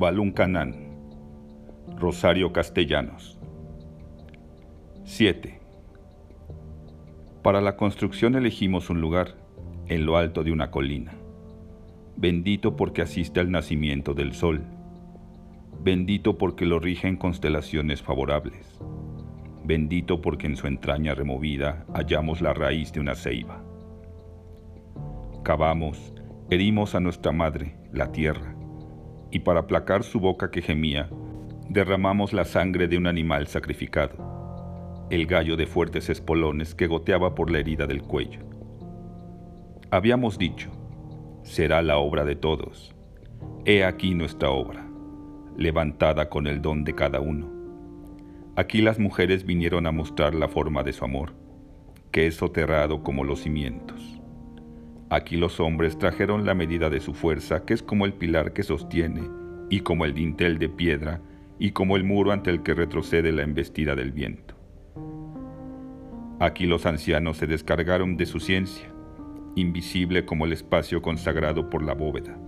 Baluncanán, Rosario Castellanos. 7. Para la construcción elegimos un lugar en lo alto de una colina, bendito porque asiste al nacimiento del sol, bendito porque lo rigen constelaciones favorables, bendito porque en su entraña removida hallamos la raíz de una ceiba. Cavamos, herimos a nuestra madre, la tierra, y para aplacar su boca que gemía, derramamos la sangre de un animal sacrificado, el gallo de fuertes espolones que goteaba por la herida del cuello. Habíamos dicho, será la obra de todos. He aquí nuestra obra, levantada con el don de cada uno. Aquí las mujeres vinieron a mostrar la forma de su amor, que es soterrado como los cimientos. Aquí los hombres trajeron la medida de su fuerza, que es como el pilar que sostiene, y como el dintel de piedra, y como el muro ante el que retrocede la embestida del viento. Aquí los ancianos se descargaron de su ciencia, invisible como el espacio consagrado por la bóveda,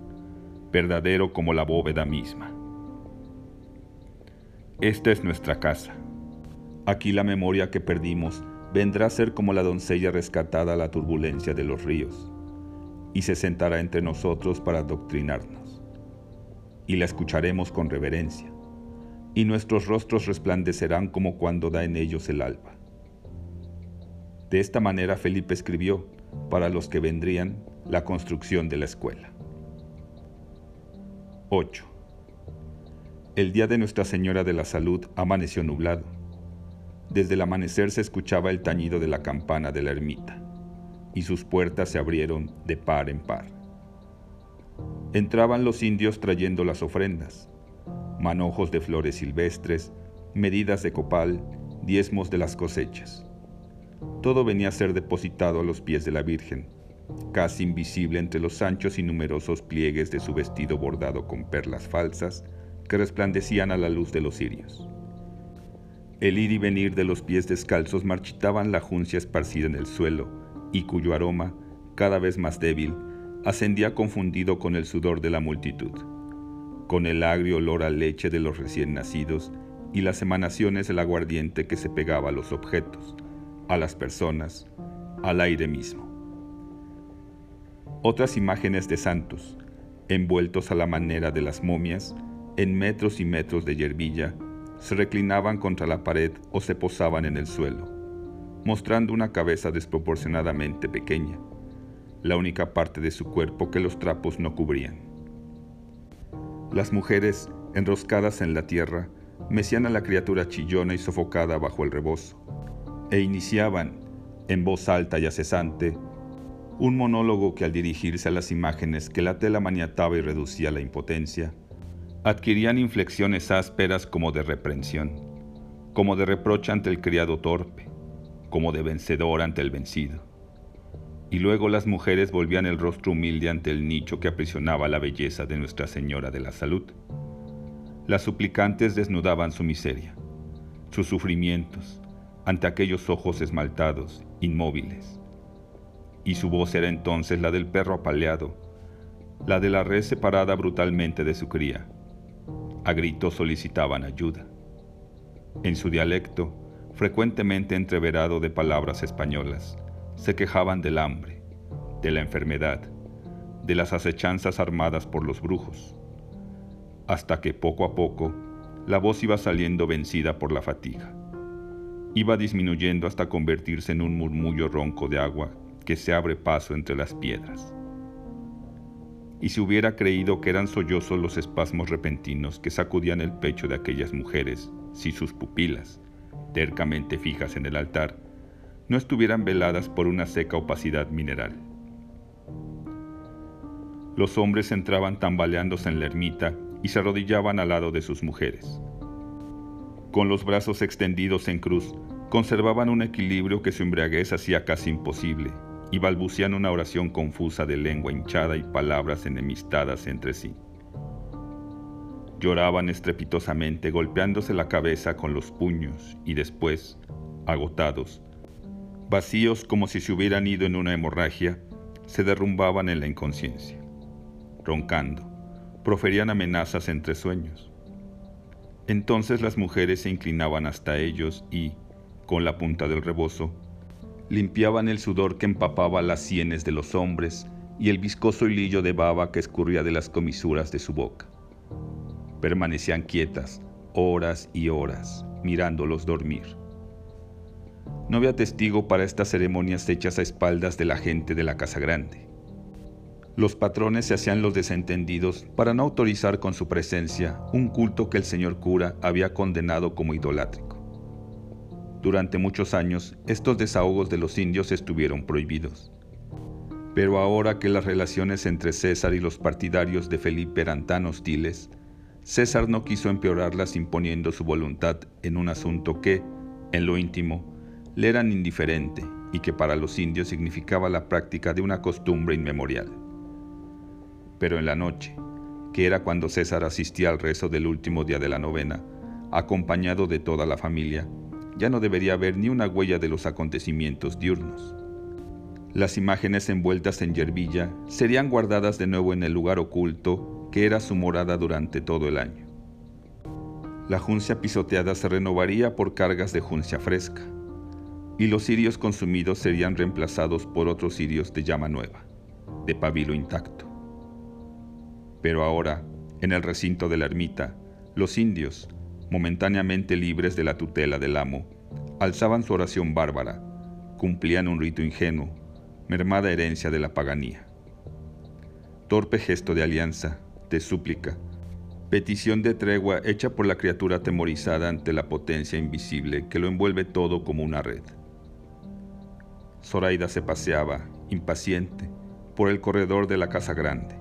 verdadero como la bóveda misma. Esta es nuestra casa. Aquí la memoria que perdimos vendrá a ser como la doncella rescatada a la turbulencia de los ríos y se sentará entre nosotros para adoctrinarnos. Y la escucharemos con reverencia, y nuestros rostros resplandecerán como cuando da en ellos el alba. De esta manera Felipe escribió, para los que vendrían, la construcción de la escuela. 8. El día de Nuestra Señora de la Salud amaneció nublado. Desde el amanecer se escuchaba el tañido de la campana de la ermita y sus puertas se abrieron de par en par. Entraban los indios trayendo las ofrendas, manojos de flores silvestres, medidas de copal, diezmos de las cosechas. Todo venía a ser depositado a los pies de la Virgen, casi invisible entre los anchos y numerosos pliegues de su vestido bordado con perlas falsas que resplandecían a la luz de los cirios. El ir y venir de los pies descalzos marchitaban la juncia esparcida en el suelo, y cuyo aroma, cada vez más débil, ascendía confundido con el sudor de la multitud, con el agrio olor a leche de los recién nacidos y las emanaciones del aguardiente que se pegaba a los objetos, a las personas, al aire mismo. Otras imágenes de santos, envueltos a la manera de las momias, en metros y metros de yerbilla, se reclinaban contra la pared o se posaban en el suelo mostrando una cabeza desproporcionadamente pequeña, la única parte de su cuerpo que los trapos no cubrían. Las mujeres, enroscadas en la tierra, mecían a la criatura chillona y sofocada bajo el rebozo, e iniciaban, en voz alta y acesante, un monólogo que al dirigirse a las imágenes que la tela maniataba y reducía la impotencia, adquirían inflexiones ásperas como de reprensión, como de reproche ante el criado torpe, como de vencedor ante el vencido. Y luego las mujeres volvían el rostro humilde ante el nicho que aprisionaba la belleza de Nuestra Señora de la Salud. Las suplicantes desnudaban su miseria, sus sufrimientos, ante aquellos ojos esmaltados, inmóviles. Y su voz era entonces la del perro apaleado, la de la red separada brutalmente de su cría. A gritos solicitaban ayuda. En su dialecto, frecuentemente entreverado de palabras españolas, se quejaban del hambre, de la enfermedad, de las acechanzas armadas por los brujos, hasta que poco a poco la voz iba saliendo vencida por la fatiga. Iba disminuyendo hasta convertirse en un murmullo ronco de agua que se abre paso entre las piedras. Y si hubiera creído que eran sollozos los espasmos repentinos que sacudían el pecho de aquellas mujeres, si sus pupilas, tercamente fijas en el altar, no estuvieran veladas por una seca opacidad mineral. Los hombres entraban tambaleándose en la ermita y se arrodillaban al lado de sus mujeres. Con los brazos extendidos en cruz, conservaban un equilibrio que su embriaguez hacía casi imposible, y balbucean una oración confusa de lengua hinchada y palabras enemistadas entre sí. Lloraban estrepitosamente golpeándose la cabeza con los puños y después, agotados, vacíos como si se hubieran ido en una hemorragia, se derrumbaban en la inconsciencia, roncando, proferían amenazas entre sueños. Entonces las mujeres se inclinaban hasta ellos y, con la punta del rebozo, limpiaban el sudor que empapaba las sienes de los hombres y el viscoso hilillo de baba que escurría de las comisuras de su boca. Permanecían quietas horas y horas, mirándolos dormir. No había testigo para estas ceremonias hechas a espaldas de la gente de la Casa Grande. Los patrones se hacían los desentendidos para no autorizar con su presencia un culto que el señor cura había condenado como idolátrico. Durante muchos años, estos desahogos de los indios estuvieron prohibidos. Pero ahora que las relaciones entre César y los partidarios de Felipe eran tan hostiles, César no quiso empeorarlas imponiendo su voluntad en un asunto que, en lo íntimo, le era indiferente y que para los indios significaba la práctica de una costumbre inmemorial. Pero en la noche, que era cuando César asistía al rezo del último día de la novena, acompañado de toda la familia, ya no debería haber ni una huella de los acontecimientos diurnos. Las imágenes envueltas en yerbilla serían guardadas de nuevo en el lugar oculto que era su morada durante todo el año. La juncia pisoteada se renovaría por cargas de juncia fresca, y los cirios consumidos serían reemplazados por otros cirios de llama nueva, de pabilo intacto. Pero ahora, en el recinto de la ermita, los indios, momentáneamente libres de la tutela del amo, alzaban su oración bárbara, cumplían un rito ingenuo, mermada herencia de la paganía. Torpe gesto de alianza, de súplica, petición de tregua hecha por la criatura atemorizada ante la potencia invisible que lo envuelve todo como una red. Zoraida se paseaba, impaciente, por el corredor de la casa grande.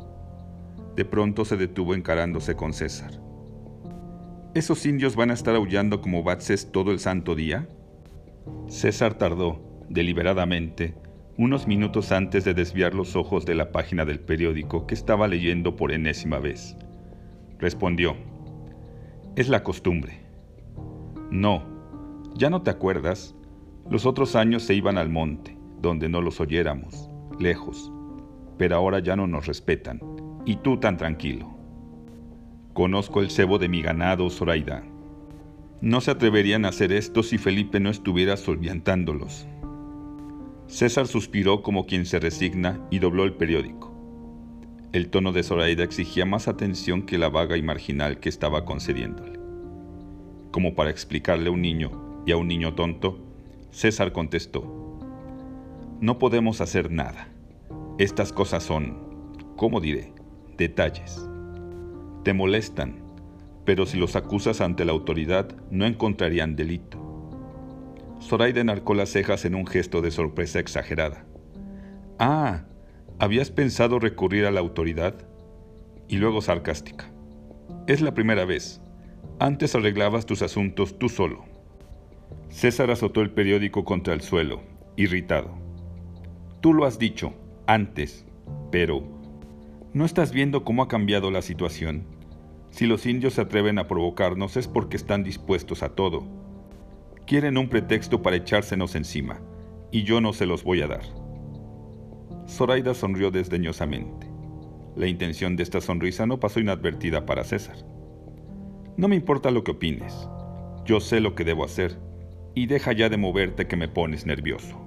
De pronto se detuvo encarándose con César. ¿Esos indios van a estar aullando como batses todo el santo día? César tardó, deliberadamente, unos minutos antes de desviar los ojos de la página del periódico que estaba leyendo por enésima vez. Respondió, es la costumbre. No, ¿ya no te acuerdas? Los otros años se iban al monte, donde no los oyéramos, lejos, pero ahora ya no nos respetan, y tú tan tranquilo. Conozco el cebo de mi ganado, Zoraida. No se atreverían a hacer esto si Felipe no estuviera solviantándolos. César suspiró como quien se resigna y dobló el periódico. El tono de Zoraida exigía más atención que la vaga y marginal que estaba concediéndole. Como para explicarle a un niño y a un niño tonto, César contestó, No podemos hacer nada. Estas cosas son, ¿cómo diré?, detalles. Te molestan, pero si los acusas ante la autoridad no encontrarían delito. Zoraida enarcó las cejas en un gesto de sorpresa exagerada. Ah, ¿habías pensado recurrir a la autoridad? Y luego sarcástica. Es la primera vez. Antes arreglabas tus asuntos tú solo. César azotó el periódico contra el suelo, irritado. Tú lo has dicho, antes, pero ¿No estás viendo cómo ha cambiado la situación? Si los indios se atreven a provocarnos es porque están dispuestos a todo. Quieren un pretexto para echársenos encima, y yo no se los voy a dar. Zoraida sonrió desdeñosamente. La intención de esta sonrisa no pasó inadvertida para César. No me importa lo que opines. Yo sé lo que debo hacer, y deja ya de moverte que me pones nervioso.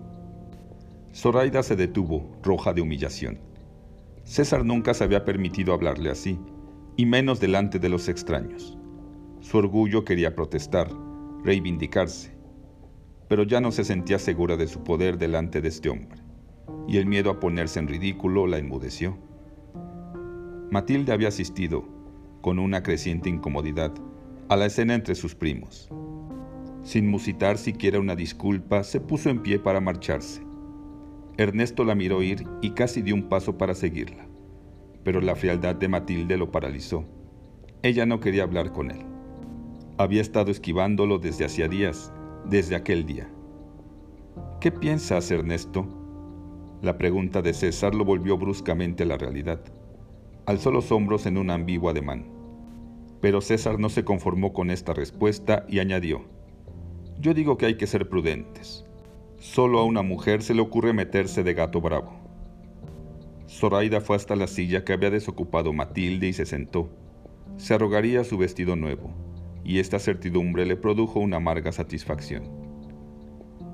Zoraida se detuvo, roja de humillación. César nunca se había permitido hablarle así, y menos delante de los extraños. Su orgullo quería protestar, reivindicarse, pero ya no se sentía segura de su poder delante de este hombre, y el miedo a ponerse en ridículo la enmudeció. Matilde había asistido, con una creciente incomodidad, a la escena entre sus primos. Sin musitar siquiera una disculpa, se puso en pie para marcharse Ernesto la miró ir y casi dio un paso para seguirla, pero la frialdad de Matilde lo paralizó. Ella no quería hablar con él. Había estado esquivándolo desde hacía días, desde aquel día. ¿Qué piensas, Ernesto? La pregunta de César lo volvió bruscamente a la realidad. Alzó los hombros en un ambiguo ademán. Pero César no se conformó con esta respuesta y añadió, Yo digo que hay que ser prudentes. Solo a una mujer se le ocurre meterse de gato bravo. Zoraida fue hasta la silla que había desocupado Matilde y se sentó. Se arrogaría su vestido nuevo, y esta certidumbre le produjo una amarga satisfacción.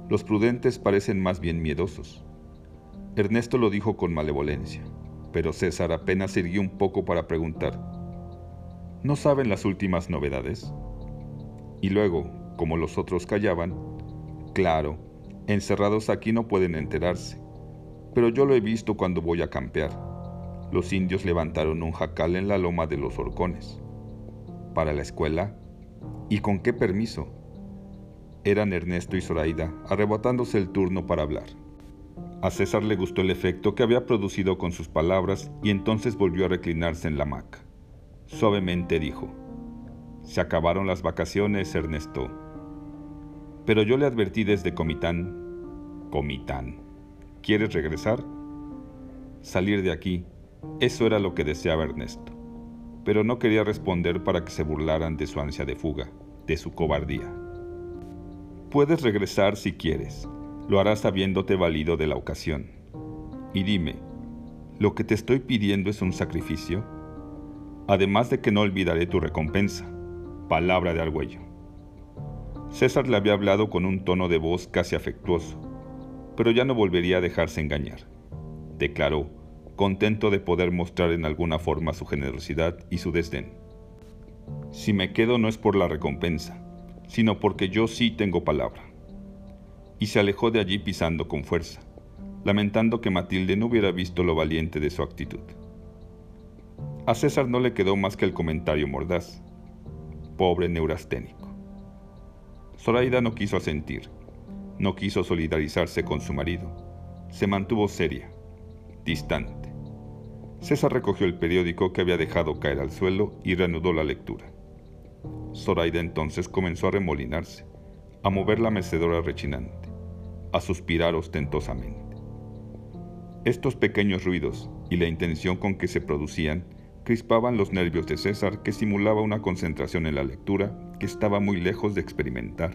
Los prudentes parecen más bien miedosos. Ernesto lo dijo con malevolencia, pero César apenas sirvió un poco para preguntar, ¿no saben las últimas novedades? Y luego, como los otros callaban, claro, encerrados aquí no pueden enterarse, pero yo lo he visto cuando voy a campear. Los indios levantaron un jacal en la loma de los horcones. ¿Para la escuela? ¿Y con qué permiso? Eran Ernesto y Zoraida arrebatándose el turno para hablar. A César le gustó el efecto que había producido con sus palabras y entonces volvió a reclinarse en la hamaca. Suavemente dijo, Se acabaron las vacaciones, Ernesto. Pero yo le advertí desde Comitán, Comitán, ¿quieres regresar? Salir de aquí, eso era lo que deseaba Ernesto, pero no quería responder para que se burlaran de su ansia de fuga, de su cobardía. Puedes regresar si quieres, lo harás habiéndote valido de la ocasión. Y dime, ¿lo que te estoy pidiendo es un sacrificio? Además de que no olvidaré tu recompensa. Palabra de Argüello. César le había hablado con un tono de voz casi afectuoso, pero ya no volvería a dejarse engañar. Declaró, contento de poder mostrar en alguna forma su generosidad y su desdén. Si me quedo no es por la recompensa, sino porque yo sí tengo palabra. Y se alejó de allí pisando con fuerza, lamentando que Matilde no hubiera visto lo valiente de su actitud. A César no le quedó más que el comentario mordaz. Pobre neurasténico. Zoraida no quiso asentir, no quiso solidarizarse con su marido. Se mantuvo seria, distante. César recogió el periódico que había dejado caer al suelo y reanudó la lectura. Zoraida entonces comenzó a remolinarse, a mover la mecedora rechinante, a suspirar ostentosamente. Estos pequeños ruidos y la intención con que se producían crispaban los nervios de César que simulaba una concentración en la lectura que estaba muy lejos de experimentar.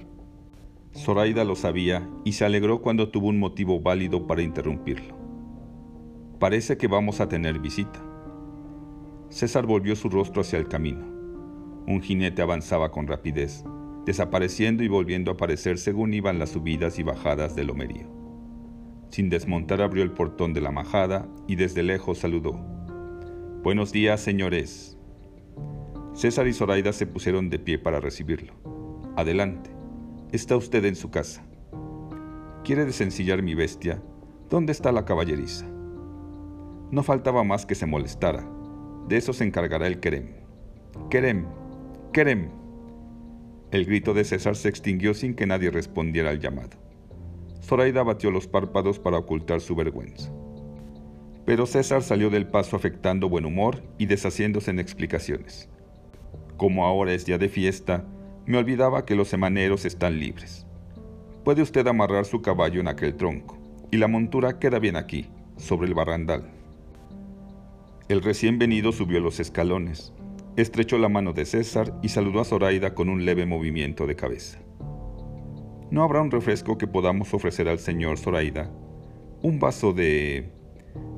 Zoraida lo sabía y se alegró cuando tuvo un motivo válido para interrumpirlo. Parece que vamos a tener visita. César volvió su rostro hacia el camino. Un jinete avanzaba con rapidez, desapareciendo y volviendo a aparecer según iban las subidas y bajadas del lomerío. Sin desmontar abrió el portón de la majada y desde lejos saludó. Buenos días, señores. César y Zoraida se pusieron de pie para recibirlo. Adelante. Está usted en su casa. ¿Quiere desencillar mi bestia? ¿Dónde está la caballeriza? No faltaba más que se molestara. De eso se encargará el querem. Querem, ¡Querem! El grito de César se extinguió sin que nadie respondiera al llamado. Zoraida batió los párpados para ocultar su vergüenza. Pero César salió del paso afectando buen humor y deshaciéndose en explicaciones. Como ahora es día de fiesta, me olvidaba que los semaneros están libres. Puede usted amarrar su caballo en aquel tronco, y la montura queda bien aquí, sobre el barrandal. El recién venido subió los escalones, Estrechó la mano de César y saludó a Zoraida con un leve movimiento de cabeza. ¿No habrá un refresco que podamos ofrecer al señor Zoraida? Un vaso de...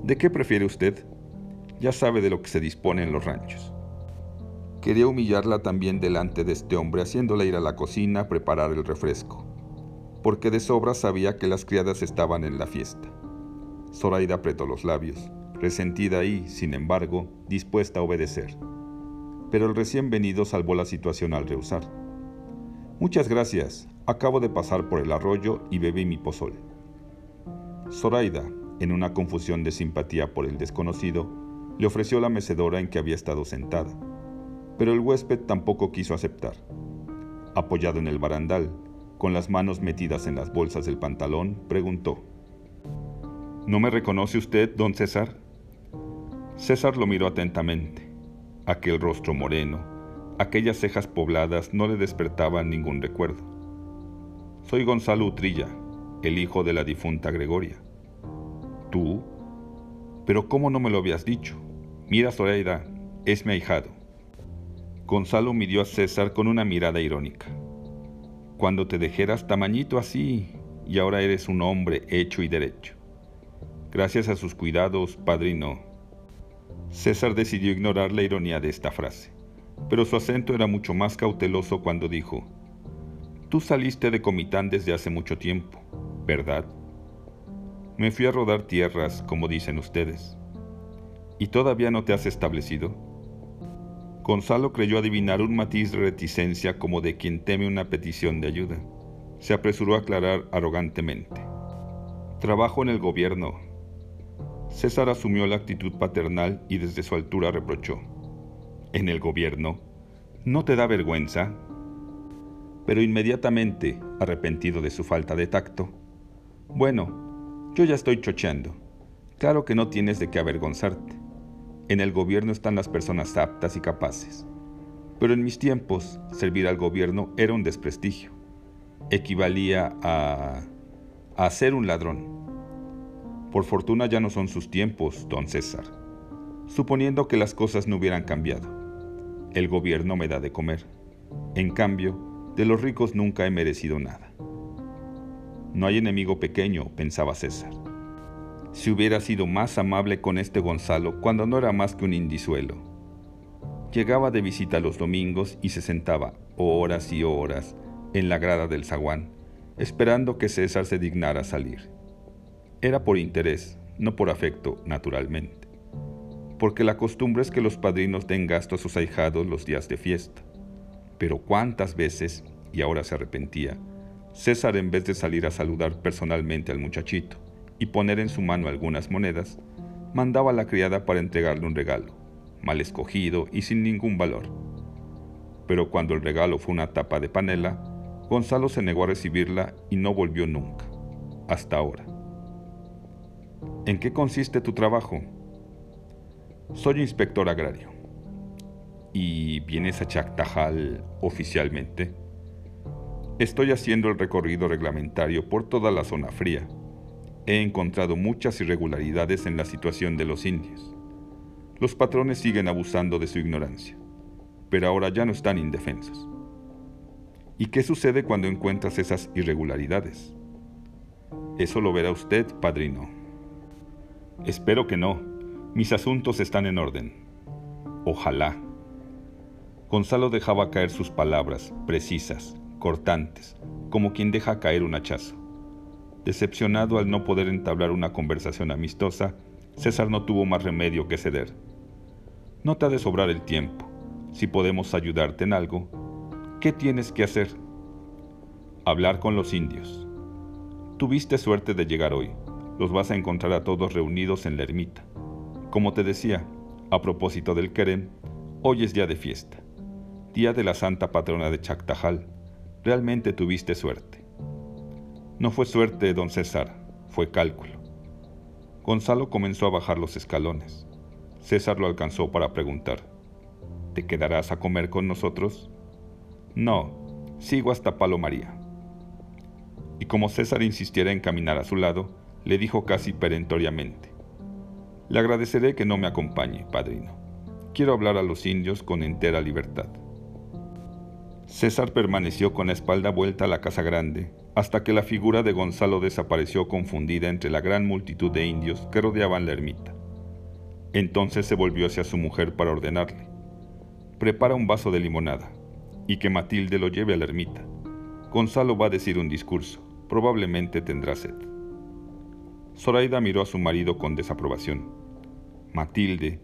¿De qué prefiere usted? Ya sabe de lo que se dispone en los ranchos. Quería humillarla también delante de este hombre, haciéndola ir a la cocina a preparar el refresco, porque de sobra sabía que las criadas estaban en la fiesta. Zoraida apretó los labios, resentida y, sin embargo, dispuesta a obedecer pero el recién venido salvó la situación al rehusar. Muchas gracias, acabo de pasar por el arroyo y bebí mi pozol. Zoraida, en una confusión de simpatía por el desconocido, le ofreció la mecedora en que había estado sentada, pero el huésped tampoco quiso aceptar. Apoyado en el barandal, con las manos metidas en las bolsas del pantalón, preguntó, ¿No me reconoce usted, don César? César lo miró atentamente. Aquel rostro moreno, aquellas cejas pobladas no le despertaban ningún recuerdo. Soy Gonzalo Utrilla, el hijo de la difunta Gregoria. ¿Tú? Pero ¿cómo no me lo habías dicho? Mira, Zoraida, es mi ahijado. Gonzalo midió a César con una mirada irónica. Cuando te dejeras tamañito así y ahora eres un hombre hecho y derecho. Gracias a sus cuidados, padrino. César decidió ignorar la ironía de esta frase, pero su acento era mucho más cauteloso cuando dijo, Tú saliste de Comitán desde hace mucho tiempo, ¿verdad? Me fui a rodar tierras, como dicen ustedes. ¿Y todavía no te has establecido? Gonzalo creyó adivinar un matiz de reticencia como de quien teme una petición de ayuda. Se apresuró a aclarar arrogantemente. Trabajo en el gobierno. César asumió la actitud paternal y desde su altura reprochó. ¿En el gobierno? ¿No te da vergüenza? Pero inmediatamente, arrepentido de su falta de tacto, bueno, yo ya estoy chocheando. Claro que no tienes de qué avergonzarte. En el gobierno están las personas aptas y capaces. Pero en mis tiempos, servir al gobierno era un desprestigio. Equivalía a... a ser un ladrón. Por fortuna ya no son sus tiempos, don César. Suponiendo que las cosas no hubieran cambiado. El gobierno me da de comer. En cambio, de los ricos nunca he merecido nada. No hay enemigo pequeño, pensaba César si hubiera sido más amable con este Gonzalo cuando no era más que un indisuelo. Llegaba de visita los domingos y se sentaba horas y horas en la grada del zaguán, esperando que César se dignara salir. Era por interés, no por afecto, naturalmente, porque la costumbre es que los padrinos den gasto a sus ahijados los días de fiesta. Pero cuántas veces, y ahora se arrepentía, César en vez de salir a saludar personalmente al muchachito, y poner en su mano algunas monedas, mandaba a la criada para entregarle un regalo, mal escogido y sin ningún valor. Pero cuando el regalo fue una tapa de panela, Gonzalo se negó a recibirla y no volvió nunca, hasta ahora. ¿En qué consiste tu trabajo? Soy inspector agrario. ¿Y vienes a Chactajal oficialmente? Estoy haciendo el recorrido reglamentario por toda la zona fría he encontrado muchas irregularidades en la situación de los indios. Los patrones siguen abusando de su ignorancia, pero ahora ya no están indefensos. ¿Y qué sucede cuando encuentras esas irregularidades? Eso lo verá usted, padrino. Espero que no. Mis asuntos están en orden. Ojalá. Gonzalo dejaba caer sus palabras, precisas, cortantes, como quien deja caer un hachazo. Decepcionado al no poder entablar una conversación amistosa, César no tuvo más remedio que ceder. No te ha de sobrar el tiempo. Si podemos ayudarte en algo, ¿qué tienes que hacer? Hablar con los indios. Tuviste suerte de llegar hoy. Los vas a encontrar a todos reunidos en la ermita. Como te decía, a propósito del Kerem, hoy es día de fiesta. Día de la Santa Patrona de Chactajal. Realmente tuviste suerte. No fue suerte, don César, fue cálculo. Gonzalo comenzó a bajar los escalones. César lo alcanzó para preguntar, ¿te quedarás a comer con nosotros? No, sigo hasta Palomaría. Y como César insistiera en caminar a su lado, le dijo casi perentoriamente, le agradeceré que no me acompañe, padrino. Quiero hablar a los indios con entera libertad. César permaneció con la espalda vuelta a la casa grande hasta que la figura de Gonzalo desapareció confundida entre la gran multitud de indios que rodeaban la ermita. Entonces se volvió hacia su mujer para ordenarle, prepara un vaso de limonada y que Matilde lo lleve a la ermita. Gonzalo va a decir un discurso, probablemente tendrá sed. Zoraida miró a su marido con desaprobación. Matilde,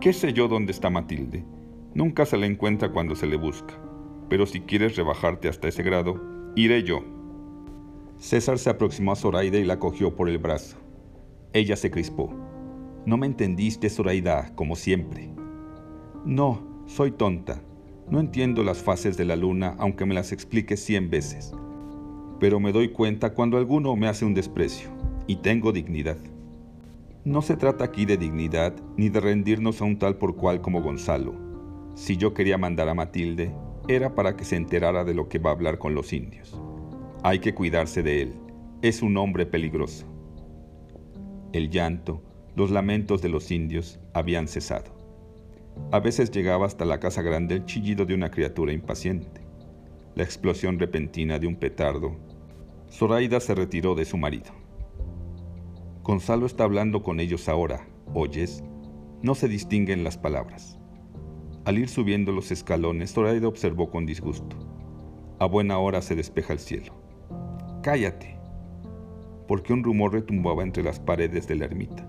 ¿qué sé yo dónde está Matilde? Nunca se la encuentra cuando se le busca, pero si quieres rebajarte hasta ese grado, iré yo. César se aproximó a Zoraida y la cogió por el brazo. Ella se crispó. No me entendiste, Zoraida, como siempre. No, soy tonta. No entiendo las fases de la luna aunque me las explique cien veces. Pero me doy cuenta cuando alguno me hace un desprecio, y tengo dignidad. No se trata aquí de dignidad ni de rendirnos a un tal por cual como Gonzalo. Si yo quería mandar a Matilde, era para que se enterara de lo que va a hablar con los indios. Hay que cuidarse de él. Es un hombre peligroso. El llanto, los lamentos de los indios habían cesado. A veces llegaba hasta la casa grande el chillido de una criatura impaciente, la explosión repentina de un petardo. Zoraida se retiró de su marido. Gonzalo está hablando con ellos ahora, ¿oyes? No se distinguen las palabras. Al ir subiendo los escalones, Zoraida observó con disgusto. A buena hora se despeja el cielo. ¡Cállate! Porque un rumor retumbaba entre las paredes de la ermita.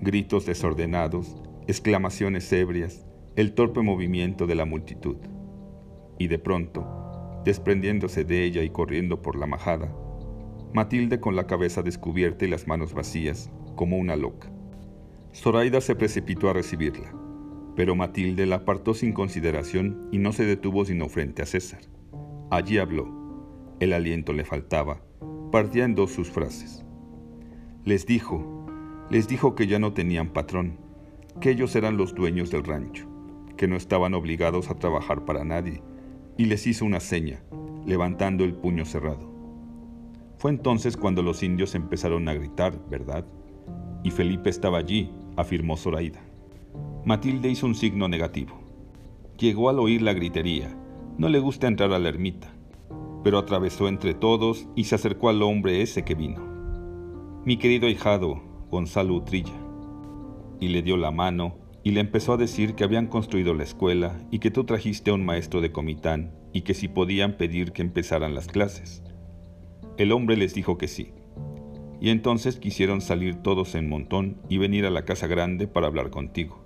Gritos desordenados, exclamaciones ebrias, el torpe movimiento de la multitud. Y de pronto, desprendiéndose de ella y corriendo por la majada, Matilde con la cabeza descubierta y las manos vacías, como una loca. Zoraida se precipitó a recibirla, pero Matilde la apartó sin consideración y no se detuvo sino frente a César. Allí habló. El aliento le faltaba. Partía en dos sus frases. Les dijo, les dijo que ya no tenían patrón, que ellos eran los dueños del rancho, que no estaban obligados a trabajar para nadie, y les hizo una seña, levantando el puño cerrado. Fue entonces cuando los indios empezaron a gritar, ¿verdad? Y Felipe estaba allí, afirmó Zoraida. Matilde hizo un signo negativo. Llegó al oír la gritería. No le gusta entrar a la ermita, pero atravesó entre todos y se acercó al hombre ese que vino. Mi querido hijado, Gonzalo Utrilla. Y le dio la mano y le empezó a decir que habían construido la escuela y que tú trajiste a un maestro de Comitán y que si podían pedir que empezaran las clases. El hombre les dijo que sí y entonces quisieron salir todos en montón y venir a la casa grande para hablar contigo.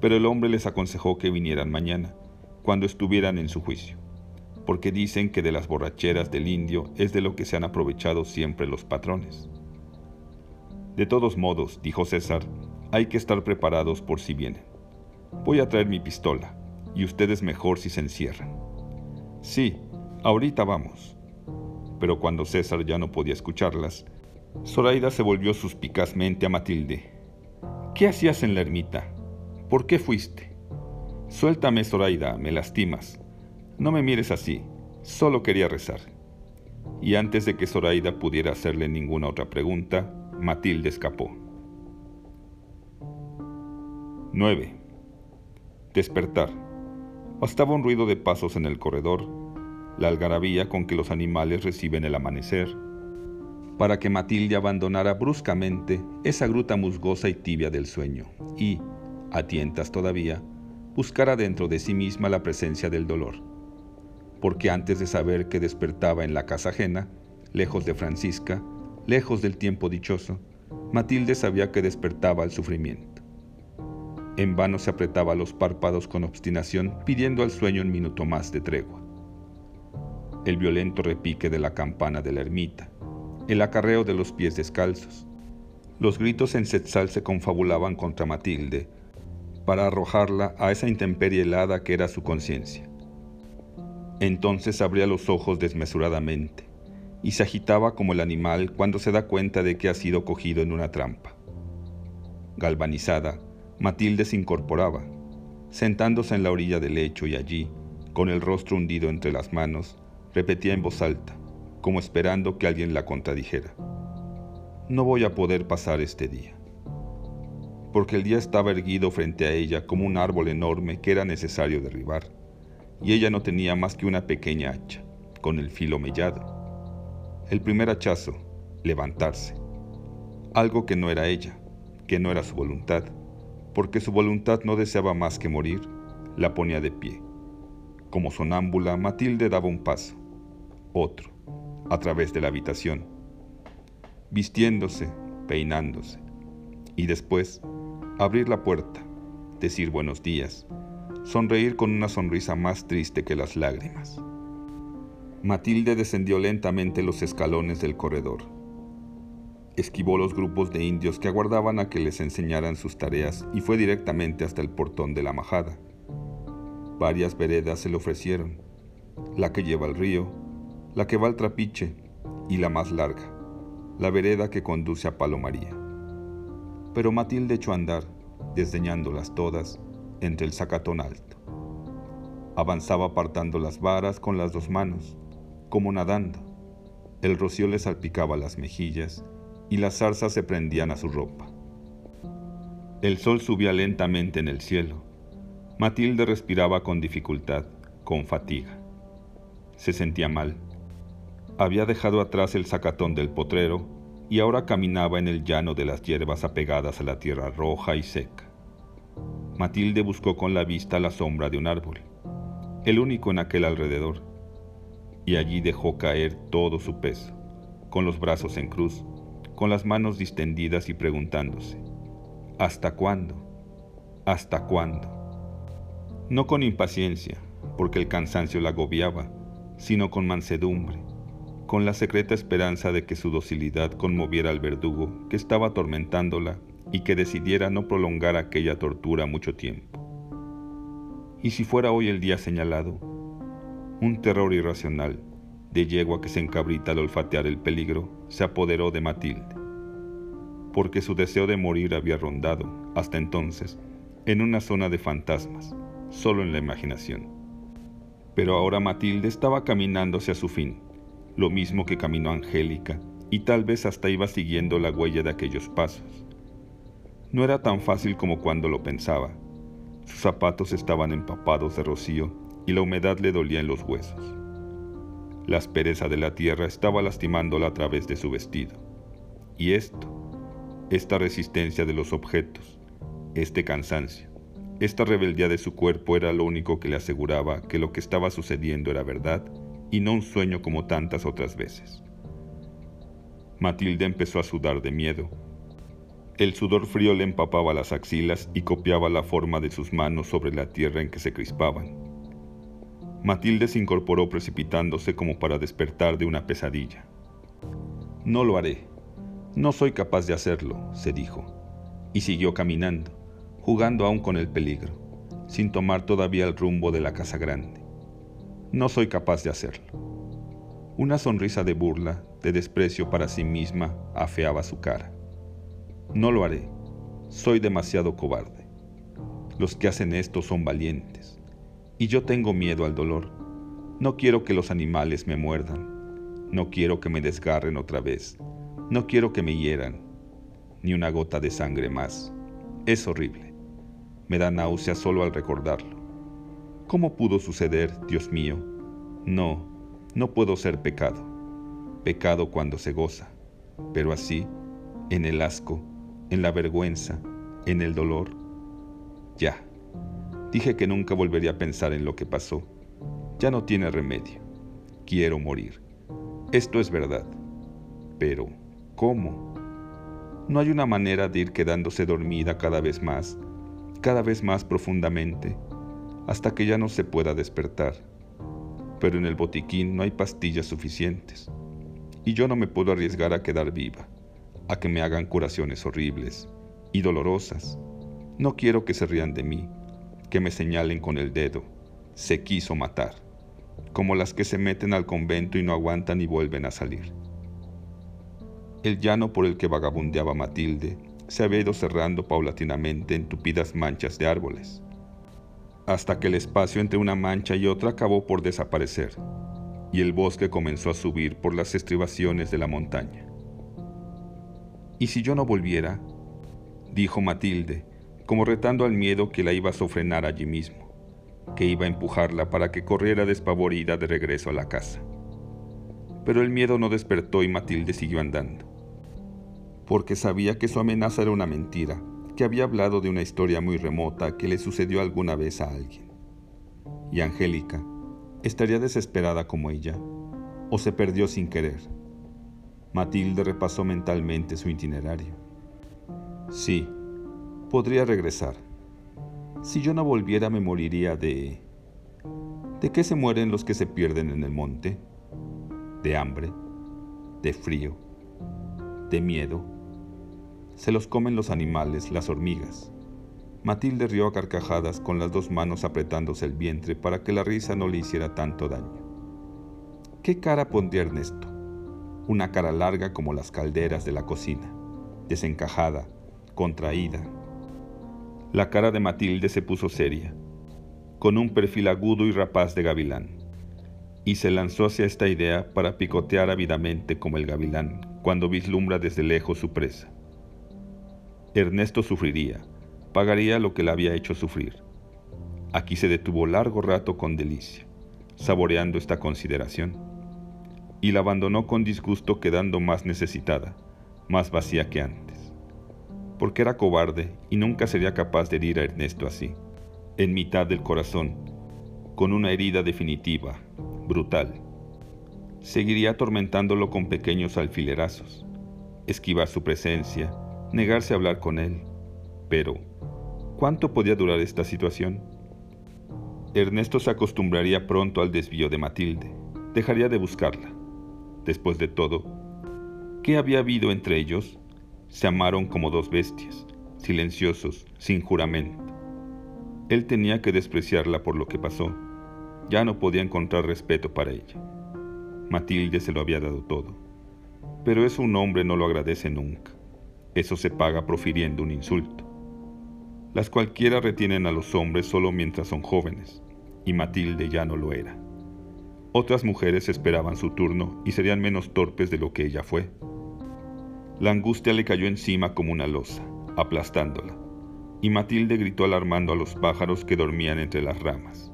Pero el hombre les aconsejó que vinieran mañana, cuando estuvieran en su juicio, porque dicen que de las borracheras del indio es de lo que se han aprovechado siempre los patrones. De todos modos, dijo César, hay que estar preparados por si vienen. Voy a traer mi pistola, y ustedes mejor si se encierran. Sí, ahorita vamos. Pero cuando César ya no podía escucharlas, Zoraida se volvió suspicazmente a Matilde. ¿Qué hacías en la ermita? ¿Por qué fuiste? Suéltame, Zoraida, me lastimas. No me mires así, solo quería rezar. Y antes de que Zoraida pudiera hacerle ninguna otra pregunta, Matilde escapó. 9. Despertar. Bastaba un ruido de pasos en el corredor, la algarabía con que los animales reciben el amanecer, para que Matilde abandonara bruscamente esa gruta musgosa y tibia del sueño y, a tientas todavía, buscara dentro de sí misma la presencia del dolor. Porque antes de saber que despertaba en la casa ajena, lejos de Francisca, lejos del tiempo dichoso, Matilde sabía que despertaba el sufrimiento. En vano se apretaba los párpados con obstinación pidiendo al sueño un minuto más de tregua. El violento repique de la campana de la ermita, el acarreo de los pies descalzos. Los gritos en Setzal se confabulaban contra Matilde para arrojarla a esa intemperie helada que era su conciencia. Entonces abría los ojos desmesuradamente y se agitaba como el animal cuando se da cuenta de que ha sido cogido en una trampa. Galvanizada, Matilde se incorporaba, sentándose en la orilla del lecho y allí, con el rostro hundido entre las manos, repetía en voz alta, como esperando que alguien la contradijera. No voy a poder pasar este día. Porque el día estaba erguido frente a ella como un árbol enorme que era necesario derribar, y ella no tenía más que una pequeña hacha, con el filo mellado. El primer hachazo, levantarse. Algo que no era ella, que no era su voluntad, porque su voluntad no deseaba más que morir, la ponía de pie. Como sonámbula, Matilde daba un paso, otro, a través de la habitación, vistiéndose, peinándose, y después abrir la puerta, decir buenos días, sonreír con una sonrisa más triste que las lágrimas. Matilde descendió lentamente los escalones del corredor. Esquivó los grupos de indios que aguardaban a que les enseñaran sus tareas y fue directamente hasta el portón de la majada. Varias veredas se le ofrecieron, la que lleva al río, la que va al trapiche y la más larga, la vereda que conduce a Palomaría. Pero Matilde echó a andar, desdeñándolas todas, entre el zacatón alto. Avanzaba apartando las varas con las dos manos, como nadando. El rocío le salpicaba las mejillas y las zarzas se prendían a su ropa. El sol subía lentamente en el cielo. Matilde respiraba con dificultad, con fatiga. Se sentía mal había dejado atrás el sacatón del potrero y ahora caminaba en el llano de las hierbas apegadas a la tierra roja y seca. Matilde buscó con la vista la sombra de un árbol, el único en aquel alrededor, y allí dejó caer todo su peso, con los brazos en cruz, con las manos distendidas y preguntándose, ¿hasta cuándo? ¿Hasta cuándo? No con impaciencia, porque el cansancio la agobiaba, sino con mansedumbre, con la secreta esperanza de que su docilidad conmoviera al verdugo que estaba atormentándola y que decidiera no prolongar aquella tortura mucho tiempo. Y si fuera hoy el día señalado, un terror irracional de yegua que se encabrita al olfatear el peligro se apoderó de Matilde, porque su deseo de morir había rondado, hasta entonces, en una zona de fantasmas, solo en la imaginación. Pero ahora Matilde estaba caminando hacia su fin, lo mismo que caminó Angélica, y tal vez hasta iba siguiendo la huella de aquellos pasos. No era tan fácil como cuando lo pensaba. Sus zapatos estaban empapados de rocío y la humedad le dolía en los huesos. La aspereza de la tierra estaba lastimándola a través de su vestido. Y esto, esta resistencia de los objetos, este cansancio, esta rebeldía de su cuerpo era lo único que le aseguraba que lo que estaba sucediendo era verdad y no un sueño como tantas otras veces. Matilde empezó a sudar de miedo. El sudor frío le empapaba las axilas y copiaba la forma de sus manos sobre la tierra en que se crispaban. Matilde se incorporó precipitándose como para despertar de una pesadilla. No lo haré. No soy capaz de hacerlo, se dijo, y siguió caminando, jugando aún con el peligro, sin tomar todavía el rumbo de la casa grande. No soy capaz de hacerlo. Una sonrisa de burla, de desprecio para sí misma, afeaba su cara. No lo haré. Soy demasiado cobarde. Los que hacen esto son valientes. Y yo tengo miedo al dolor. No quiero que los animales me muerdan. No quiero que me desgarren otra vez. No quiero que me hieran. Ni una gota de sangre más. Es horrible. Me da náusea solo al recordarlo. ¿Cómo pudo suceder, Dios mío? No, no puedo ser pecado. Pecado cuando se goza, pero así, en el asco, en la vergüenza, en el dolor. Ya. Dije que nunca volvería a pensar en lo que pasó. Ya no tiene remedio. Quiero morir. Esto es verdad. Pero, ¿cómo? No hay una manera de ir quedándose dormida cada vez más, cada vez más profundamente, hasta que ya no se pueda despertar. Pero en el botiquín no hay pastillas suficientes. Y yo no me puedo arriesgar a quedar viva, a que me hagan curaciones horribles y dolorosas. No quiero que se rían de mí, que me señalen con el dedo. Se quiso matar, como las que se meten al convento y no aguantan y vuelven a salir. El llano por el que vagabundeaba Matilde se había ido cerrando paulatinamente en tupidas manchas de árboles hasta que el espacio entre una mancha y otra acabó por desaparecer, y el bosque comenzó a subir por las estribaciones de la montaña. ¿Y si yo no volviera? dijo Matilde, como retando al miedo que la iba a sofrenar allí mismo, que iba a empujarla para que corriera despavorida de regreso a la casa. Pero el miedo no despertó y Matilde siguió andando, porque sabía que su amenaza era una mentira que había hablado de una historia muy remota que le sucedió alguna vez a alguien. Y Angélica estaría desesperada como ella, o se perdió sin querer. Matilde repasó mentalmente su itinerario. Sí, podría regresar. Si yo no volviera me moriría de... ¿De qué se mueren los que se pierden en el monte? De hambre, de frío, de miedo se los comen los animales, las hormigas. Matilde rió a carcajadas con las dos manos apretándose el vientre para que la risa no le hiciera tanto daño. ¿Qué cara pondría Ernesto? Una cara larga como las calderas de la cocina, desencajada, contraída. La cara de Matilde se puso seria, con un perfil agudo y rapaz de gavilán, y se lanzó hacia esta idea para picotear ávidamente como el gavilán cuando vislumbra desde lejos su presa. Ernesto sufriría, pagaría lo que le había hecho sufrir. Aquí se detuvo largo rato con delicia, saboreando esta consideración, y la abandonó con disgusto quedando más necesitada, más vacía que antes. Porque era cobarde y nunca sería capaz de herir a Ernesto así, en mitad del corazón, con una herida definitiva, brutal. Seguiría atormentándolo con pequeños alfilerazos, esquivar su presencia, negarse a hablar con él. Pero, ¿cuánto podía durar esta situación? Ernesto se acostumbraría pronto al desvío de Matilde, dejaría de buscarla. Después de todo, ¿qué había habido entre ellos? Se amaron como dos bestias, silenciosos, sin juramento. Él tenía que despreciarla por lo que pasó. Ya no podía encontrar respeto para ella. Matilde se lo había dado todo. Pero eso un hombre no lo agradece nunca. Eso se paga profiriendo un insulto. Las cualquiera retienen a los hombres solo mientras son jóvenes, y Matilde ya no lo era. Otras mujeres esperaban su turno y serían menos torpes de lo que ella fue. La angustia le cayó encima como una losa, aplastándola, y Matilde gritó alarmando a los pájaros que dormían entre las ramas,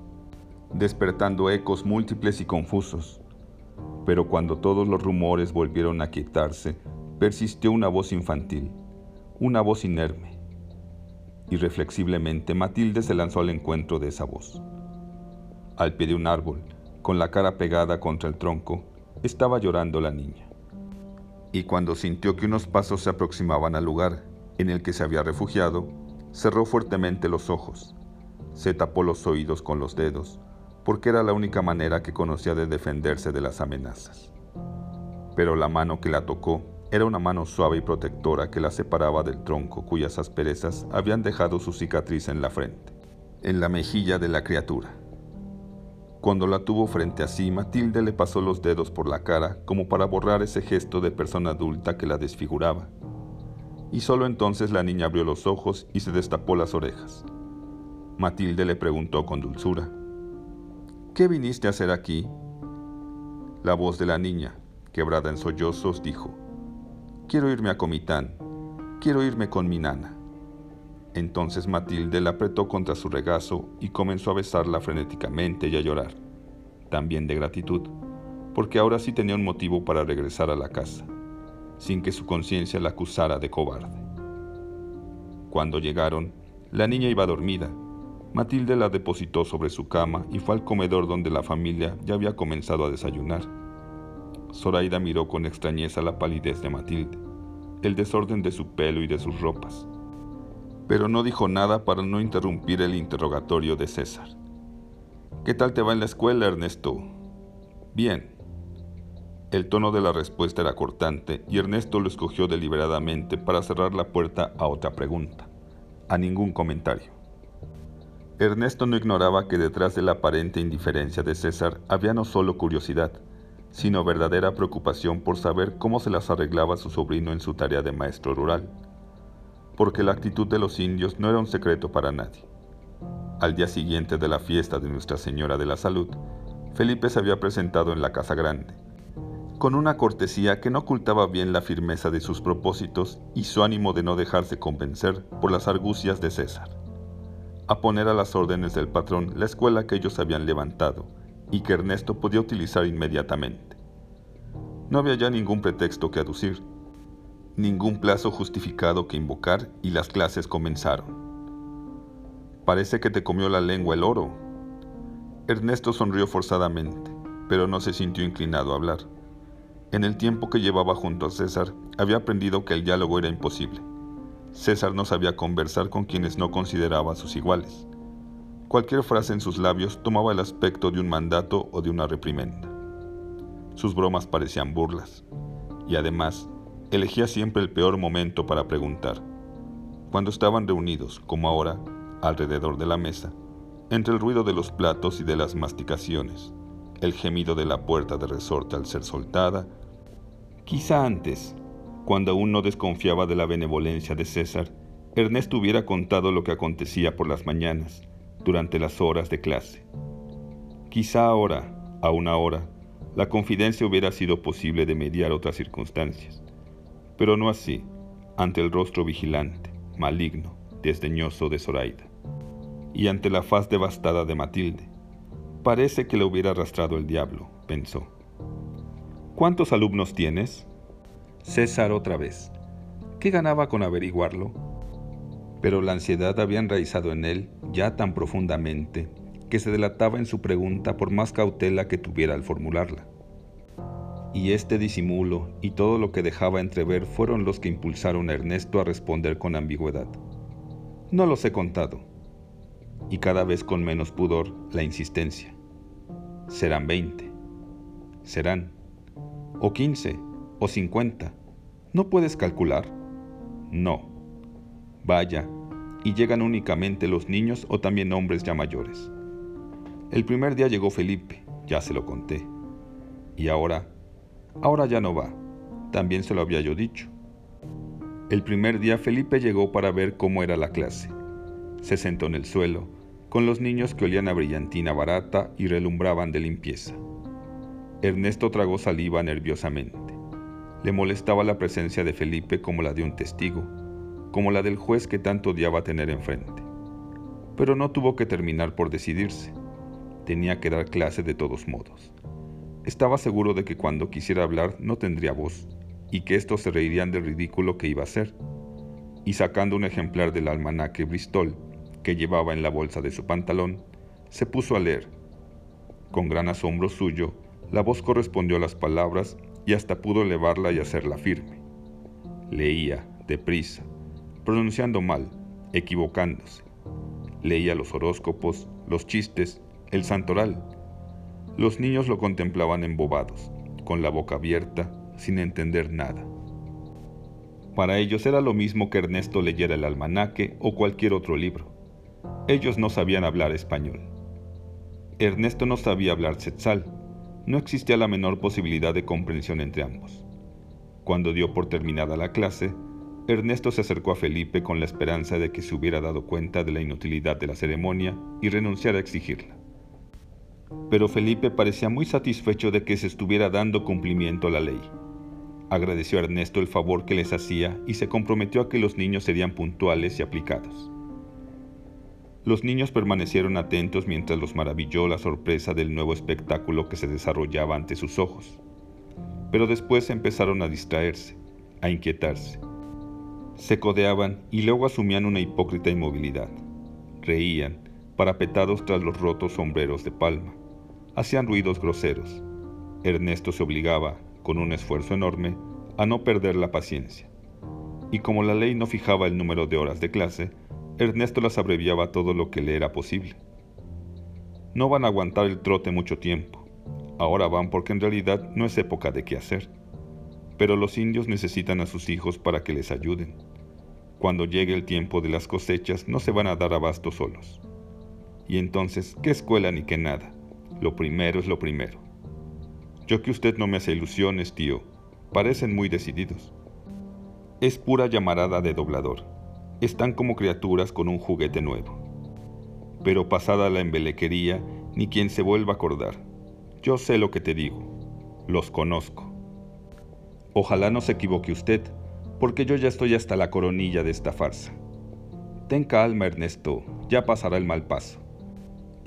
despertando ecos múltiples y confusos. Pero cuando todos los rumores volvieron a quietarse, persistió una voz infantil, una voz inerme. Irreflexiblemente Matilde se lanzó al encuentro de esa voz. Al pie de un árbol, con la cara pegada contra el tronco, estaba llorando la niña. Y cuando sintió que unos pasos se aproximaban al lugar en el que se había refugiado, cerró fuertemente los ojos, se tapó los oídos con los dedos, porque era la única manera que conocía de defenderse de las amenazas. Pero la mano que la tocó era una mano suave y protectora que la separaba del tronco cuyas asperezas habían dejado su cicatriz en la frente, en la mejilla de la criatura. Cuando la tuvo frente a sí, Matilde le pasó los dedos por la cara como para borrar ese gesto de persona adulta que la desfiguraba. Y solo entonces la niña abrió los ojos y se destapó las orejas. Matilde le preguntó con dulzura, ¿Qué viniste a hacer aquí? La voz de la niña, quebrada en sollozos, dijo, Quiero irme a Comitán, quiero irme con mi nana. Entonces Matilde la apretó contra su regazo y comenzó a besarla frenéticamente y a llorar, también de gratitud, porque ahora sí tenía un motivo para regresar a la casa, sin que su conciencia la acusara de cobarde. Cuando llegaron, la niña iba dormida. Matilde la depositó sobre su cama y fue al comedor donde la familia ya había comenzado a desayunar. Zoraida miró con extrañeza la palidez de Matilde, el desorden de su pelo y de sus ropas pero no dijo nada para no interrumpir el interrogatorio de César. ¿Qué tal te va en la escuela, Ernesto? Bien. El tono de la respuesta era cortante y Ernesto lo escogió deliberadamente para cerrar la puerta a otra pregunta, a ningún comentario. Ernesto no ignoraba que detrás de la aparente indiferencia de César había no solo curiosidad, sino verdadera preocupación por saber cómo se las arreglaba su sobrino en su tarea de maestro rural porque la actitud de los indios no era un secreto para nadie. Al día siguiente de la fiesta de Nuestra Señora de la Salud, Felipe se había presentado en la Casa Grande, con una cortesía que no ocultaba bien la firmeza de sus propósitos y su ánimo de no dejarse convencer por las argucias de César, a poner a las órdenes del patrón la escuela que ellos habían levantado y que Ernesto podía utilizar inmediatamente. No había ya ningún pretexto que aducir, ningún plazo justificado que invocar y las clases comenzaron. Parece que te comió la lengua el oro. Ernesto sonrió forzadamente, pero no se sintió inclinado a hablar. En el tiempo que llevaba junto a César, había aprendido que el diálogo era imposible. César no sabía conversar con quienes no consideraba sus iguales. Cualquier frase en sus labios tomaba el aspecto de un mandato o de una reprimenda. Sus bromas parecían burlas, y además elegía siempre el peor momento para preguntar. Cuando estaban reunidos, como ahora, alrededor de la mesa, entre el ruido de los platos y de las masticaciones, el gemido de la puerta de resorte al ser soltada, quizá antes, cuando aún no desconfiaba de la benevolencia de César, Ernesto hubiera contado lo que acontecía por las mañanas, durante las horas de clase. Quizá ahora, a una hora, la confidencia hubiera sido posible de mediar otras circunstancias pero no así, ante el rostro vigilante, maligno, desdeñoso de Zoraida, y ante la faz devastada de Matilde. Parece que le hubiera arrastrado el diablo, pensó. ¿Cuántos alumnos tienes? César otra vez, ¿Qué ganaba con averiguarlo? Pero la ansiedad había enraizado en él ya tan profundamente que se delataba en su pregunta por más cautela que tuviera al formularla. Y este disimulo y todo lo que dejaba entrever fueron los que impulsaron a Ernesto a responder con ambigüedad. No los he contado. Y cada vez con menos pudor la insistencia. Serán veinte. Serán. O quince. O cincuenta. ¿No puedes calcular? No. Vaya, y llegan únicamente los niños o también hombres ya mayores. El primer día llegó Felipe, ya se lo conté. Y ahora, ahora ya no va, también se lo había yo dicho. El primer día Felipe llegó para ver cómo era la clase. Se sentó en el suelo, con los niños que olían a brillantina barata y relumbraban de limpieza. Ernesto tragó saliva nerviosamente. Le molestaba la presencia de Felipe como la de un testigo, como la del juez que tanto odiaba tener enfrente. Pero no tuvo que terminar por decidirse tenía que dar clase de todos modos. Estaba seguro de que cuando quisiera hablar no tendría voz, y que estos se reirían del ridículo que iba a hacer. Y sacando un ejemplar del almanaque Bristol que llevaba en la bolsa de su pantalón, se puso a leer. Con gran asombro suyo, la voz correspondió a las palabras y hasta pudo elevarla y hacerla firme. Leía, deprisa, pronunciando mal, equivocándose. Leía los horóscopos, los chistes el santoral. Los niños lo contemplaban embobados, con la boca abierta, sin entender nada. Para ellos era lo mismo que Ernesto leyera el almanaque o cualquier otro libro. Ellos no sabían hablar español. Ernesto no sabía hablar tzetzal. No existía la menor posibilidad de comprensión entre ambos. Cuando dio por terminada la clase, Ernesto se acercó a Felipe con la esperanza de que se hubiera dado cuenta de la inutilidad de la ceremonia y renunciara a exigirla pero Felipe parecía muy satisfecho de que se estuviera dando cumplimiento a la ley. Agradeció a Ernesto el favor que les hacía y se comprometió a que los niños serían puntuales y aplicados. Los niños permanecieron atentos mientras los maravilló la sorpresa del nuevo espectáculo que se desarrollaba ante sus ojos. Pero después empezaron a distraerse, a inquietarse. Se codeaban y luego asumían una hipócrita inmovilidad. Reían, parapetados tras los rotos sombreros de palma. Hacían ruidos groseros. Ernesto se obligaba, con un esfuerzo enorme, a no perder la paciencia. Y como la ley no fijaba el número de horas de clase, Ernesto las abreviaba todo lo que le era posible. No van a aguantar el trote mucho tiempo. Ahora van porque en realidad no es época de qué hacer. Pero los indios necesitan a sus hijos para que les ayuden. Cuando llegue el tiempo de las cosechas no se van a dar abasto solos. Y entonces, ¿qué escuela ni qué nada? Lo primero es lo primero. Yo que usted no me hace ilusiones, tío. Parecen muy decididos. Es pura llamarada de doblador. Están como criaturas con un juguete nuevo. Pero pasada la embelequería, ni quien se vuelva a acordar. Yo sé lo que te digo. Los conozco. Ojalá no se equivoque usted, porque yo ya estoy hasta la coronilla de esta farsa. Ten calma, Ernesto, ya pasará el mal paso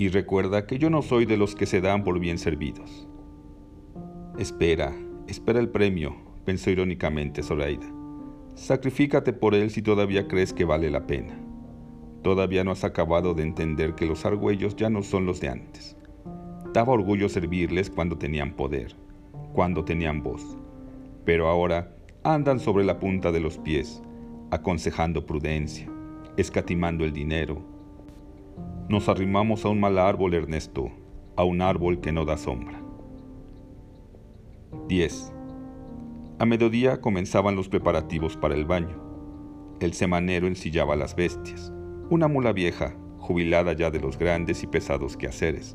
y recuerda que yo no soy de los que se dan por bien servidos. Espera, espera el premio, pensó irónicamente Zoraida. Sacrifícate por él si todavía crees que vale la pena. Todavía no has acabado de entender que los argüellos ya no son los de antes. Daba orgullo servirles cuando tenían poder, cuando tenían voz. Pero ahora andan sobre la punta de los pies, aconsejando prudencia, escatimando el dinero, nos arrimamos a un mal árbol, Ernesto, a un árbol que no da sombra. 10. A mediodía comenzaban los preparativos para el baño. El semanero ensillaba las bestias, una mula vieja, jubilada ya de los grandes y pesados quehaceres.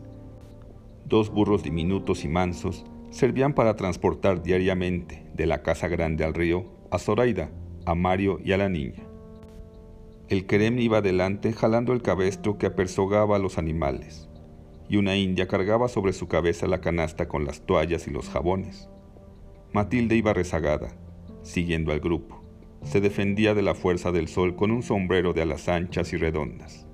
Dos burros diminutos y mansos servían para transportar diariamente de la casa grande al río a Zoraida, a Mario y a la niña. El querem iba adelante jalando el cabestro que apersogaba a los animales, y una india cargaba sobre su cabeza la canasta con las toallas y los jabones. Matilde iba rezagada, siguiendo al grupo. Se defendía de la fuerza del sol con un sombrero de alas anchas y redondas.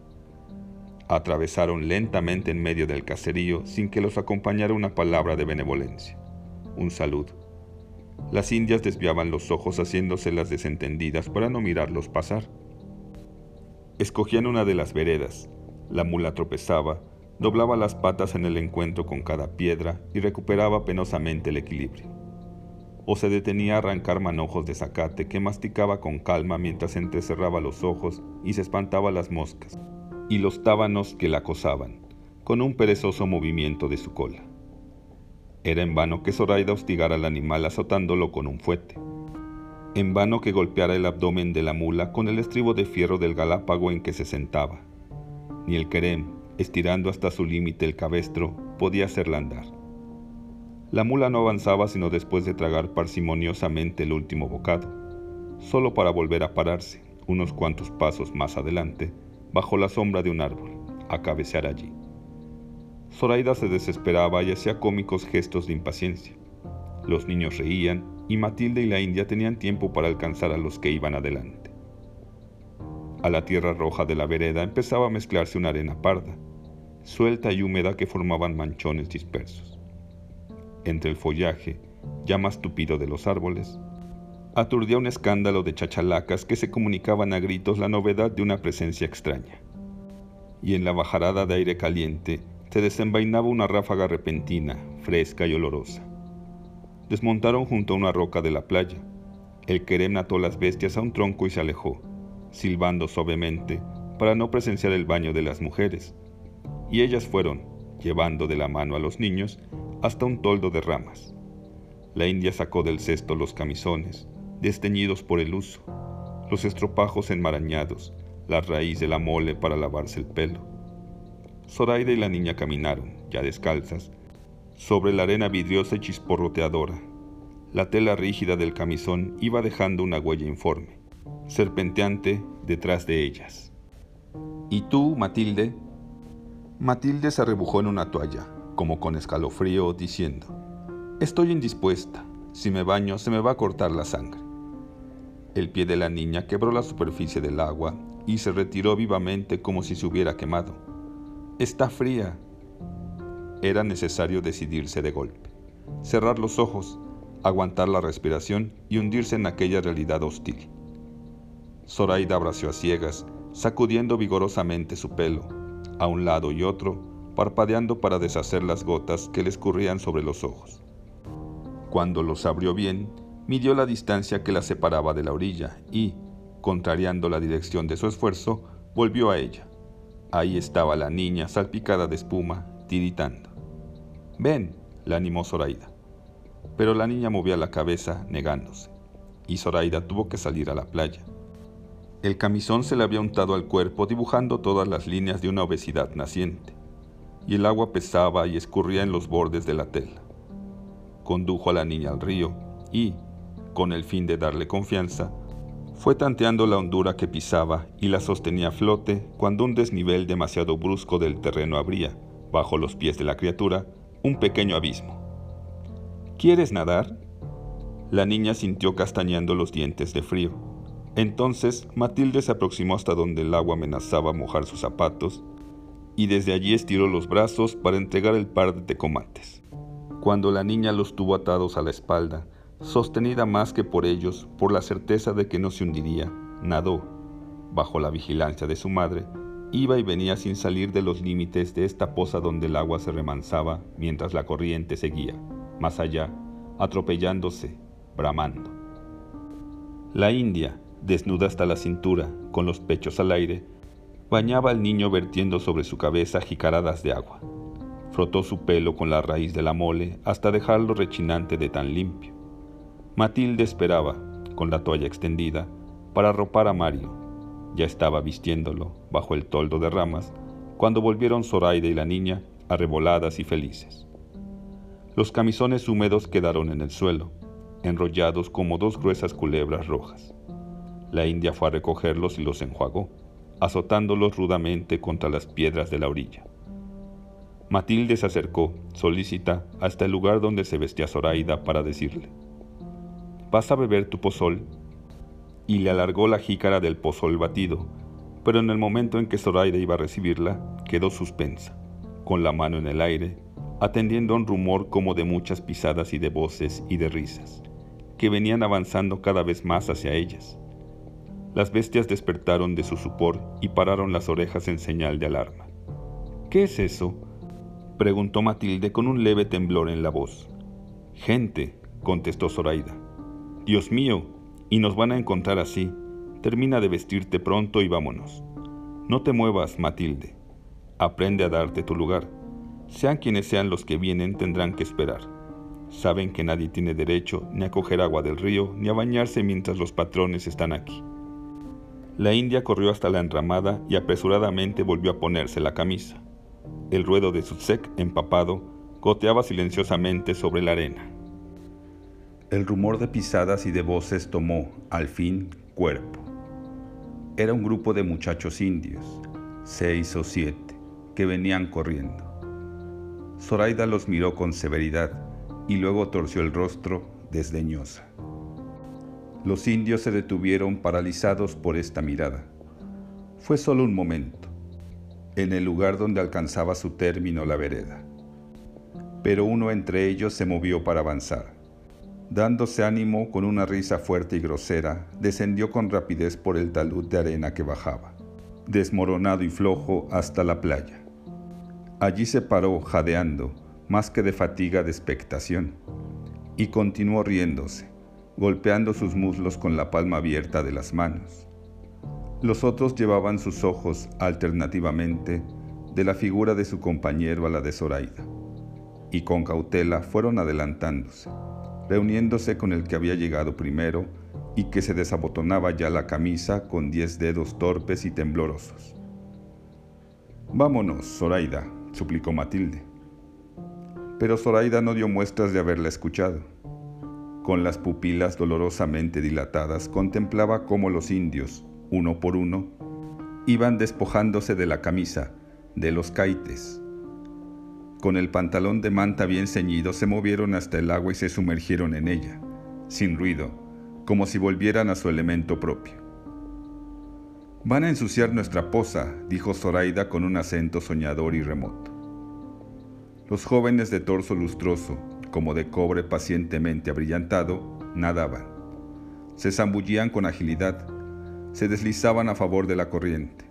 Atravesaron lentamente en medio del caserío sin que los acompañara una palabra de benevolencia, un saludo. Las indias desviaban los ojos haciéndose las desentendidas para no mirarlos pasar. Escogían una de las veredas. La mula tropezaba, doblaba las patas en el encuentro con cada piedra y recuperaba penosamente el equilibrio. O se detenía a arrancar manojos de zacate que masticaba con calma mientras entrecerraba los ojos y se espantaba las moscas y los tábanos que la acosaban, con un perezoso movimiento de su cola. Era en vano que Zoraida hostigara al animal azotándolo con un fuete. En vano que golpeara el abdomen de la mula con el estribo de fierro del galápago en que se sentaba. Ni el querem, estirando hasta su límite el cabestro, podía hacerla andar. La mula no avanzaba sino después de tragar parsimoniosamente el último bocado, solo para volver a pararse, unos cuantos pasos más adelante, bajo la sombra de un árbol, a cabecear allí. Zoraida se desesperaba y hacía cómicos gestos de impaciencia. Los niños reían y Matilde y la India tenían tiempo para alcanzar a los que iban adelante. A la tierra roja de la vereda empezaba a mezclarse una arena parda, suelta y húmeda que formaban manchones dispersos. Entre el follaje, ya más tupido de los árboles, aturdía un escándalo de chachalacas que se comunicaban a gritos la novedad de una presencia extraña. Y en la bajarada de aire caliente se desenvainaba una ráfaga repentina, fresca y olorosa. Desmontaron junto a una roca de la playa. El querem ató las bestias a un tronco y se alejó, silbando suavemente para no presenciar el baño de las mujeres. Y ellas fueron, llevando de la mano a los niños, hasta un toldo de ramas. La india sacó del cesto los camisones, desteñidos por el uso, los estropajos enmarañados, la raíz de la mole para lavarse el pelo. Zoraida y la niña caminaron, ya descalzas, sobre la arena vidriosa y chisporroteadora. La tela rígida del camisón iba dejando una huella informe, serpenteante detrás de ellas. ¿Y tú, Matilde? Matilde se arrebujó en una toalla, como con escalofrío, diciendo, Estoy indispuesta. Si me baño se me va a cortar la sangre. El pie de la niña quebró la superficie del agua y se retiró vivamente como si se hubiera quemado. Está fría. Era necesario decidirse de golpe, cerrar los ojos, aguantar la respiración y hundirse en aquella realidad hostil. Zoraida abració a ciegas, sacudiendo vigorosamente su pelo, a un lado y otro, parpadeando para deshacer las gotas que le escurrían sobre los ojos. Cuando los abrió bien, midió la distancia que la separaba de la orilla y, contrariando la dirección de su esfuerzo, volvió a ella. Ahí estaba la niña salpicada de espuma, tiritando. Ven, la animó Zoraida. Pero la niña movía la cabeza, negándose, y Zoraida tuvo que salir a la playa. El camisón se le había untado al cuerpo dibujando todas las líneas de una obesidad naciente, y el agua pesaba y escurría en los bordes de la tela. Condujo a la niña al río y, con el fin de darle confianza, fue tanteando la hondura que pisaba y la sostenía a flote cuando un desnivel demasiado brusco del terreno abría, bajo los pies de la criatura, un pequeño abismo. ¿Quieres nadar? La niña sintió castañando los dientes de frío. Entonces Matilde se aproximó hasta donde el agua amenazaba mojar sus zapatos y desde allí estiró los brazos para entregar el par de tecomates. Cuando la niña los tuvo atados a la espalda, sostenida más que por ellos por la certeza de que no se hundiría, nadó, bajo la vigilancia de su madre, iba y venía sin salir de los límites de esta poza donde el agua se remansaba mientras la corriente seguía, más allá, atropellándose, bramando. La india, desnuda hasta la cintura, con los pechos al aire, bañaba al niño vertiendo sobre su cabeza jicaradas de agua. Frotó su pelo con la raíz de la mole hasta dejarlo rechinante de tan limpio. Matilde esperaba, con la toalla extendida, para arropar a Mario. Ya estaba vistiéndolo, bajo el toldo de ramas, cuando volvieron Zoraida y la niña, arreboladas y felices. Los camisones húmedos quedaron en el suelo, enrollados como dos gruesas culebras rojas. La india fue a recogerlos y los enjuagó, azotándolos rudamente contra las piedras de la orilla. Matilde se acercó, solícita, hasta el lugar donde se vestía Zoraida para decirle, ¿Vas a beber tu pozol? Y le alargó la jícara del pozol batido, pero en el momento en que Zoraida iba a recibirla, quedó suspensa, con la mano en el aire, atendiendo a un rumor como de muchas pisadas y de voces y de risas, que venían avanzando cada vez más hacia ellas. Las bestias despertaron de su sopor y pararon las orejas en señal de alarma. ¿Qué es eso? preguntó Matilde con un leve temblor en la voz. Gente, contestó Zoraida. Dios mío, y nos van a encontrar así. Termina de vestirte pronto y vámonos. No te muevas, Matilde. Aprende a darte tu lugar. Sean quienes sean los que vienen, tendrán que esperar. Saben que nadie tiene derecho ni a coger agua del río ni a bañarse mientras los patrones están aquí. La india corrió hasta la enramada y apresuradamente volvió a ponerse la camisa. El ruedo de su sec empapado goteaba silenciosamente sobre la arena. El rumor de pisadas y de voces tomó, al fin, cuerpo. Era un grupo de muchachos indios, seis o siete, que venían corriendo. Zoraida los miró con severidad y luego torció el rostro desdeñosa. Los indios se detuvieron paralizados por esta mirada. Fue solo un momento, en el lugar donde alcanzaba su término la vereda. Pero uno entre ellos se movió para avanzar. Dándose ánimo con una risa fuerte y grosera, descendió con rapidez por el talud de arena que bajaba, desmoronado y flojo hasta la playa. Allí se paró, jadeando, más que de fatiga de expectación, y continuó riéndose, golpeando sus muslos con la palma abierta de las manos. Los otros llevaban sus ojos alternativamente de la figura de su compañero a la de Zoraida, y con cautela fueron adelantándose reuniéndose con el que había llegado primero y que se desabotonaba ya la camisa con diez dedos torpes y temblorosos. Vámonos, Zoraida, suplicó Matilde. Pero Zoraida no dio muestras de haberla escuchado. Con las pupilas dolorosamente dilatadas contemplaba cómo los indios, uno por uno, iban despojándose de la camisa, de los caites, con el pantalón de manta bien ceñido, se movieron hasta el agua y se sumergieron en ella, sin ruido, como si volvieran a su elemento propio. Van a ensuciar nuestra poza, dijo Zoraida con un acento soñador y remoto. Los jóvenes de torso lustroso, como de cobre pacientemente abrillantado, nadaban. Se zambullían con agilidad, se deslizaban a favor de la corriente.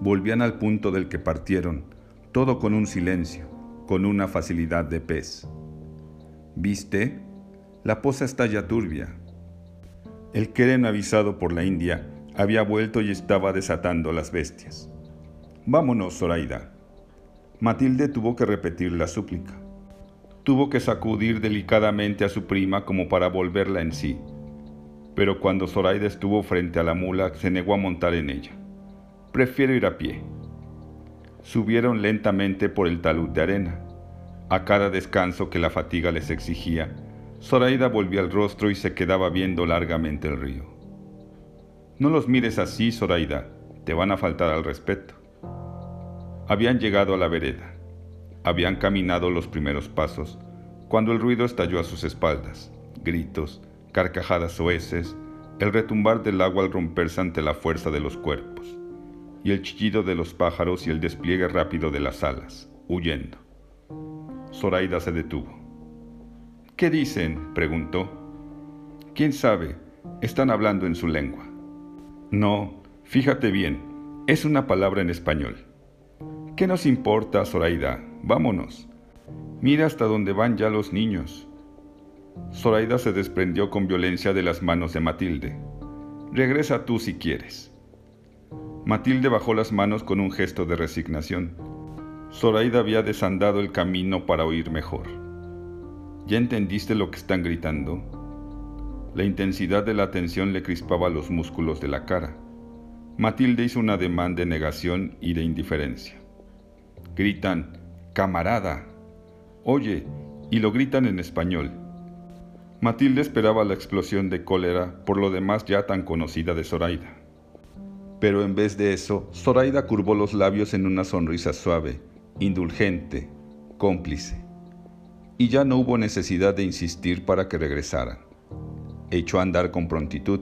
Volvían al punto del que partieron, todo con un silencio, con una facilidad de pez. ¿Viste? La poza está ya turbia. El Keren avisado por la India había vuelto y estaba desatando las bestias. Vámonos, Zoraida. Matilde tuvo que repetir la súplica. Tuvo que sacudir delicadamente a su prima como para volverla en sí. Pero cuando Zoraida estuvo frente a la mula, se negó a montar en ella. Prefiero ir a pie, subieron lentamente por el talud de arena. A cada descanso que la fatiga les exigía, Zoraida volvía el rostro y se quedaba viendo largamente el río. No los mires así, Zoraida, te van a faltar al respeto. Habían llegado a la vereda. Habían caminado los primeros pasos cuando el ruido estalló a sus espaldas. Gritos, carcajadas soeces, el retumbar del agua al romperse ante la fuerza de los cuerpos y el chillido de los pájaros y el despliegue rápido de las alas, huyendo. Zoraida se detuvo. ¿Qué dicen? preguntó. ¿Quién sabe? Están hablando en su lengua. No, fíjate bien, es una palabra en español. ¿Qué nos importa, Zoraida? Vámonos. Mira hasta dónde van ya los niños. Zoraida se desprendió con violencia de las manos de Matilde. Regresa tú si quieres. Matilde bajó las manos con un gesto de resignación. Zoraida había desandado el camino para oír mejor. ¿Ya entendiste lo que están gritando? La intensidad de la atención le crispaba los músculos de la cara. Matilde hizo un ademán de negación y de indiferencia. Gritan, camarada. Oye, y lo gritan en español. Matilde esperaba la explosión de cólera por lo demás ya tan conocida de Zoraida. Pero en vez de eso, Zoraida curvó los labios en una sonrisa suave, indulgente, cómplice. Y ya no hubo necesidad de insistir para que regresaran. Echó a andar con prontitud,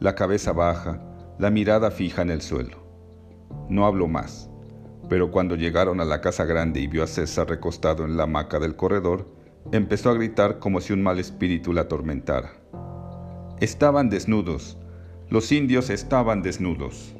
la cabeza baja, la mirada fija en el suelo. No habló más, pero cuando llegaron a la casa grande y vio a César recostado en la hamaca del corredor, empezó a gritar como si un mal espíritu la atormentara. Estaban desnudos, los indios estaban desnudos.